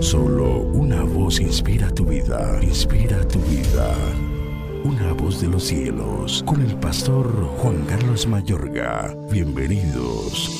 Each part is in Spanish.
Solo una voz inspira tu vida, inspira tu vida. Una voz de los cielos, con el pastor Juan Carlos Mayorga. Bienvenidos.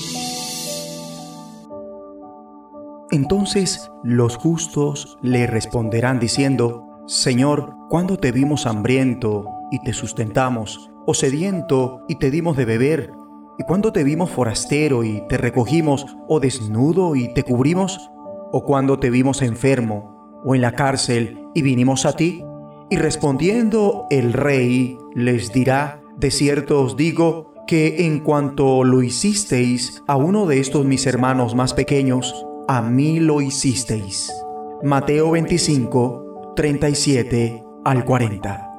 Entonces los justos le responderán diciendo, Señor, ¿cuándo te vimos hambriento y te sustentamos, o sediento y te dimos de beber? ¿Y cuándo te vimos forastero y te recogimos, o desnudo y te cubrimos? ¿O cuando te vimos enfermo o en la cárcel y vinimos a ti? Y respondiendo el rey les dirá, de cierto os digo, que en cuanto lo hicisteis a uno de estos mis hermanos más pequeños, a mí lo hicisteis. Mateo 25, 37 al 40.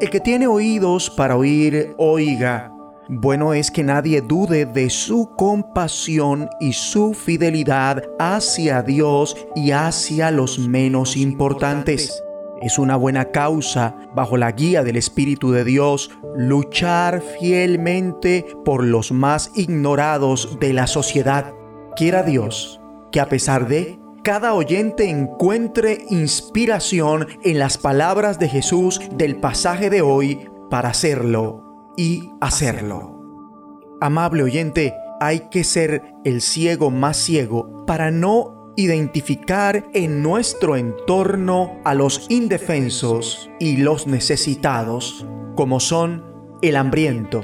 El que tiene oídos para oír, oiga. Bueno es que nadie dude de su compasión y su fidelidad hacia Dios y hacia los menos importantes. Es una buena causa, bajo la guía del Espíritu de Dios, luchar fielmente por los más ignorados de la sociedad. Quiera Dios que a pesar de cada oyente encuentre inspiración en las palabras de Jesús del pasaje de hoy para hacerlo y hacerlo. Amable oyente, hay que ser el ciego más ciego para no identificar en nuestro entorno a los indefensos y los necesitados, como son el hambriento,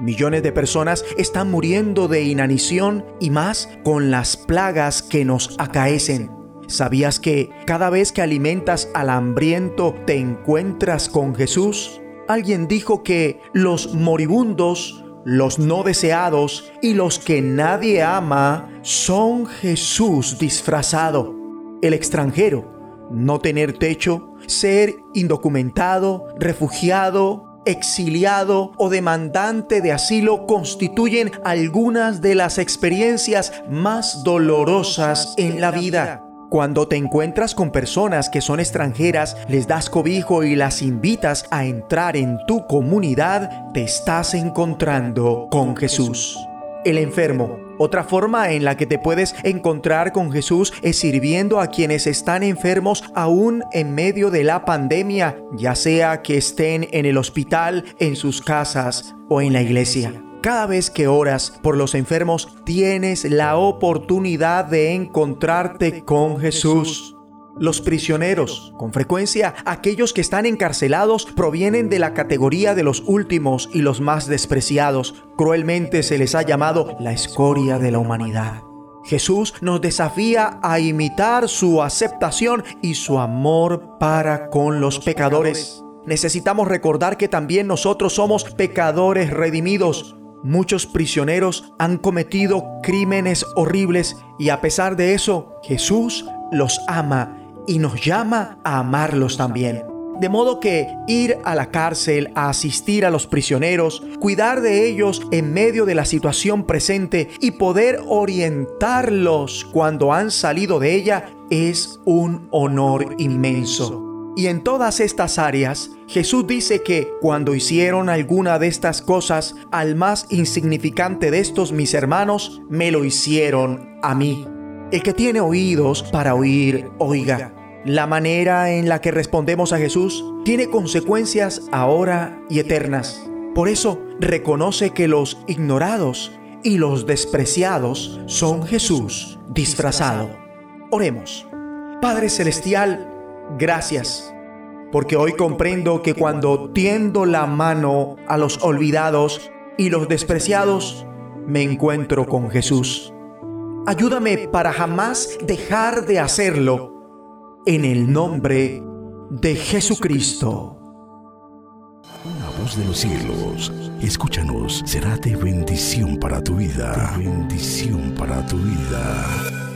Millones de personas están muriendo de inanición y más con las plagas que nos acaecen. ¿Sabías que cada vez que alimentas al hambriento te encuentras con Jesús? Alguien dijo que los moribundos, los no deseados y los que nadie ama son Jesús disfrazado. El extranjero, no tener techo, ser indocumentado, refugiado, exiliado o demandante de asilo constituyen algunas de las experiencias más dolorosas en la vida. Cuando te encuentras con personas que son extranjeras, les das cobijo y las invitas a entrar en tu comunidad, te estás encontrando con Jesús. El enfermo otra forma en la que te puedes encontrar con Jesús es sirviendo a quienes están enfermos aún en medio de la pandemia, ya sea que estén en el hospital, en sus casas o en la iglesia. Cada vez que oras por los enfermos, tienes la oportunidad de encontrarte con Jesús. Los prisioneros, con frecuencia aquellos que están encarcelados, provienen de la categoría de los últimos y los más despreciados. Cruelmente se les ha llamado la escoria de la humanidad. Jesús nos desafía a imitar su aceptación y su amor para con los pecadores. Necesitamos recordar que también nosotros somos pecadores redimidos. Muchos prisioneros han cometido crímenes horribles y a pesar de eso, Jesús los ama y nos llama a amarlos también. De modo que ir a la cárcel, a asistir a los prisioneros, cuidar de ellos en medio de la situación presente y poder orientarlos cuando han salido de ella es un honor inmenso. Y en todas estas áreas, Jesús dice que cuando hicieron alguna de estas cosas al más insignificante de estos mis hermanos, me lo hicieron a mí. El que tiene oídos para oír, oiga. La manera en la que respondemos a Jesús tiene consecuencias ahora y eternas. Por eso reconoce que los ignorados y los despreciados son Jesús disfrazado. Oremos. Padre Celestial, gracias, porque hoy comprendo que cuando tiendo la mano a los olvidados y los despreciados, me encuentro con Jesús. Ayúdame para jamás dejar de hacerlo en el nombre de Jesucristo. Una voz de los cielos, escúchanos, será de bendición para tu vida. bendición para tu vida.